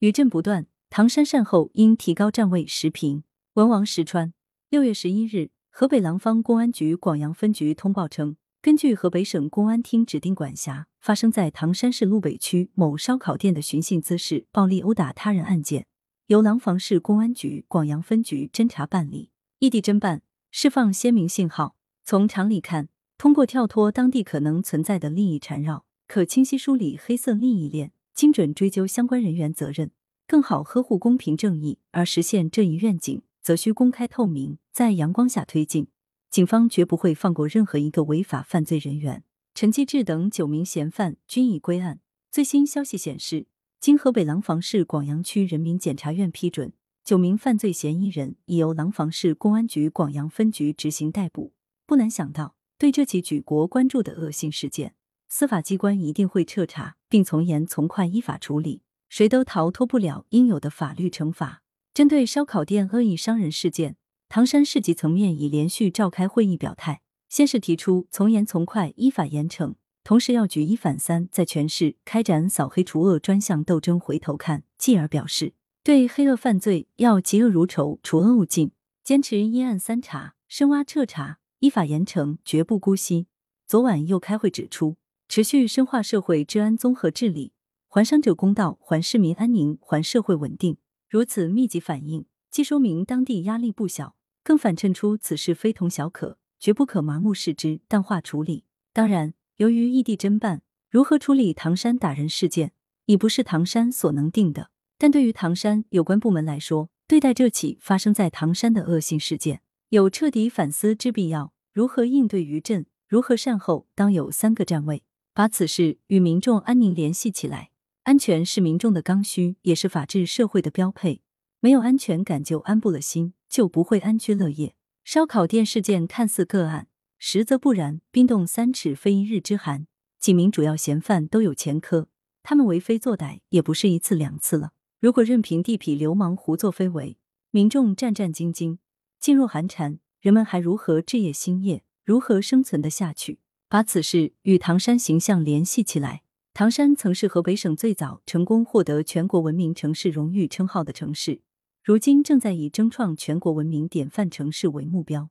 余震不断，唐山善后应提高站位。时评：文王石川。六月十一日，河北廊坊公安局广阳分局通报称，根据河北省公安厅指定管辖，发生在唐山市路北区某烧烤店的寻衅滋事、暴力殴打他人案件，由廊坊市公安局广阳分局侦查办理，异地侦办，释放鲜明信号。从常理看，通过跳脱当地可能存在的利益缠绕，可清晰梳理黑色利益链。精准追究相关人员责任，更好呵护公平正义。而实现这一愿景，则需公开透明，在阳光下推进。警方绝不会放过任何一个违法犯罪人员。陈继志等九名嫌犯均已归案。最新消息显示，经河北廊坊市广阳区人民检察院批准，九名犯罪嫌疑人已由廊坊市公安局广阳分局执行逮捕。不难想到，对这起举国关注的恶性事件。司法机关一定会彻查，并从严从快依法处理，谁都逃脱不了应有的法律惩罚。针对烧烤店恶意伤人事件，唐山市级层面已连续召开会议表态，先是提出从严从快、依法严惩，同时要举一反三，在全市开展扫黑除恶专项斗争。回头看，继而表示，对黑恶犯罪要嫉恶如仇，除恶务尽，坚持一案三查，深挖彻查，依法严惩，绝不姑息。昨晚又开会指出。持续深化社会治安综合治理，还伤者公道，还市民安宁，还社会稳定。如此密集反应，既说明当地压力不小，更反衬出此事非同小可，绝不可麻木视之、淡化处理。当然，由于异地侦办，如何处理唐山打人事件，已不是唐山所能定的。但对于唐山有关部门来说，对待这起发生在唐山的恶性事件，有彻底反思之必要。如何应对余震，如何善后，当有三个站位。把此事与民众安宁联系起来，安全是民众的刚需，也是法治社会的标配。没有安全感，就安不了心，就不会安居乐业。烧烤店事件看似个案，实则不然。冰冻三尺，非一日之寒。几名主要嫌犯都有前科，他们为非作歹也不是一次两次了。如果任凭地痞流氓胡作非为，民众战战兢兢，噤若寒蝉，人们还如何置业兴业？如何生存得下去？把此事与唐山形象联系起来。唐山曾是河北省最早成功获得全国文明城市荣誉称号的城市，如今正在以争创全国文明典范城市为目标，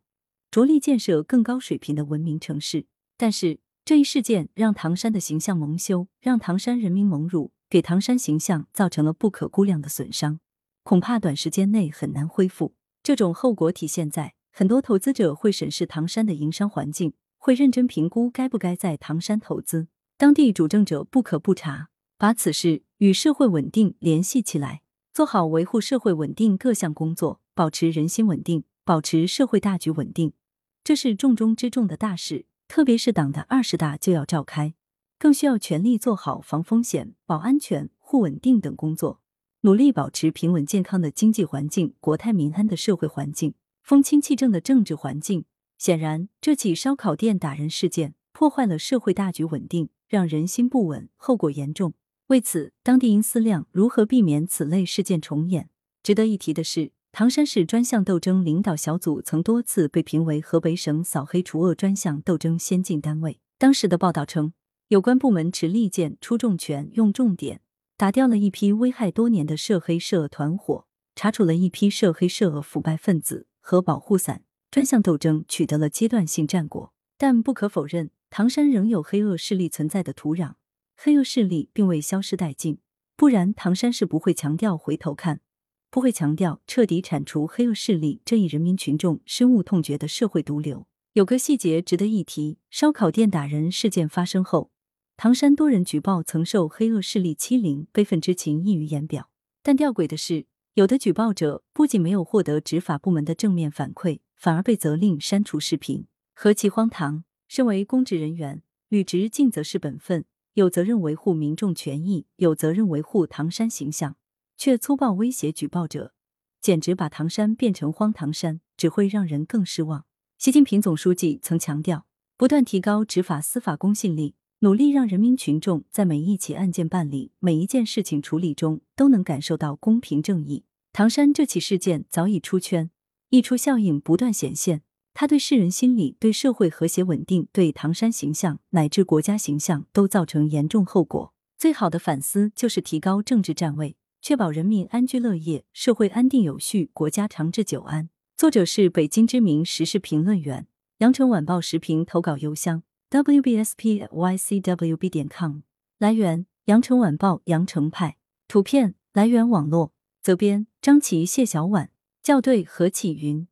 着力建设更高水平的文明城市。但是这一事件让唐山的形象蒙羞，让唐山人民蒙辱，给唐山形象造成了不可估量的损伤，恐怕短时间内很难恢复。这种后果体现在很多投资者会审视唐山的营商环境。会认真评估该不该在唐山投资，当地主政者不可不查，把此事与社会稳定联系起来，做好维护社会稳定各项工作，保持人心稳定，保持社会大局稳定，这是重中之重的大事。特别是党的二十大就要召开，更需要全力做好防风险、保安全、护稳定等工作，努力保持平稳健康的经济环境、国泰民安的社会环境、风清气正的政治环境。显然，这起烧烤店打人事件破坏了社会大局稳定，让人心不稳，后果严重。为此，当地应思量如何避免此类事件重演。值得一提的是，唐山市专项斗争领导小组曾多次被评为河北省扫黑除恶专项斗争先进单位。当时的报道称，有关部门持利剑、出重拳、用重点，打掉了一批危害多年的涉黑涉恶团伙，查处了一批涉黑涉恶腐败分子和保护伞。专项斗争取得了阶段性战果，但不可否认，唐山仍有黑恶势力存在的土壤，黑恶势力并未消失殆尽。不然，唐山是不会强调回头看，不会强调彻底铲除黑恶势力这一人民群众深恶痛绝的社会毒瘤。有个细节值得一提：烧烤店打人事件发生后，唐山多人举报曾受黑恶势力欺凌，悲愤之情溢于言表。但吊诡的是，有的举报者不仅没有获得执法部门的正面反馈。反而被责令删除视频，何其荒唐！身为公职人员，履职尽责是本分，有责任维护民众权益，有责任维护唐山形象，却粗暴威胁举报者，简直把唐山变成荒唐山，只会让人更失望。习近平总书记曾强调，不断提高执法司法公信力，努力让人民群众在每一起案件办理、每一件事情处理中都能感受到公平正义。唐山这起事件早已出圈。溢出效应不断显现，它对世人心理、对社会和谐稳定、对唐山形象乃至国家形象都造成严重后果。最好的反思就是提高政治站位，确保人民安居乐业、社会安定有序、国家长治久安。作者是北京知名时事评论员。羊城晚报时评投稿邮箱：wbspycwb 点 com。来源：羊城晚报羊城派。图片来源：网络。责编：张琪、谢小婉。校对：何启云。